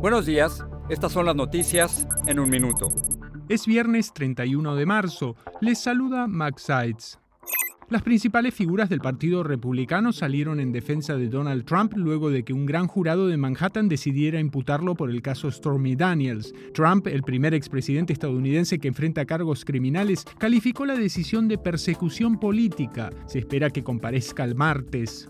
Buenos días, estas son las noticias en un minuto. Es viernes 31 de marzo. Les saluda Max Seitz. Las principales figuras del Partido Republicano salieron en defensa de Donald Trump luego de que un gran jurado de Manhattan decidiera imputarlo por el caso Stormy Daniels. Trump, el primer expresidente estadounidense que enfrenta cargos criminales, calificó la decisión de persecución política. Se espera que comparezca el martes.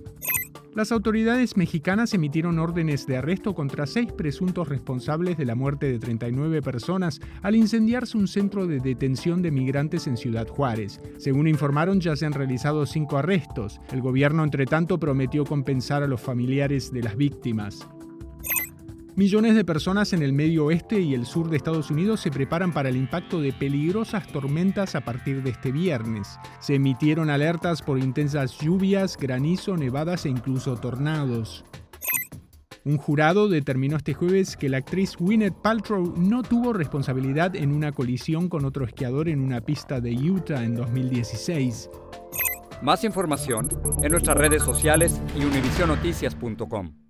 Las autoridades mexicanas emitieron órdenes de arresto contra seis presuntos responsables de la muerte de 39 personas al incendiarse un centro de detención de migrantes en Ciudad Juárez. Según informaron, ya se han realizado cinco arrestos. El gobierno, entre tanto, prometió compensar a los familiares de las víctimas. Millones de personas en el medio oeste y el sur de Estados Unidos se preparan para el impacto de peligrosas tormentas a partir de este viernes. Se emitieron alertas por intensas lluvias, granizo, nevadas e incluso tornados. Un jurado determinó este jueves que la actriz Gwyneth Paltrow no tuvo responsabilidad en una colisión con otro esquiador en una pista de Utah en 2016. Más información en nuestras redes sociales y univisionoticias.com.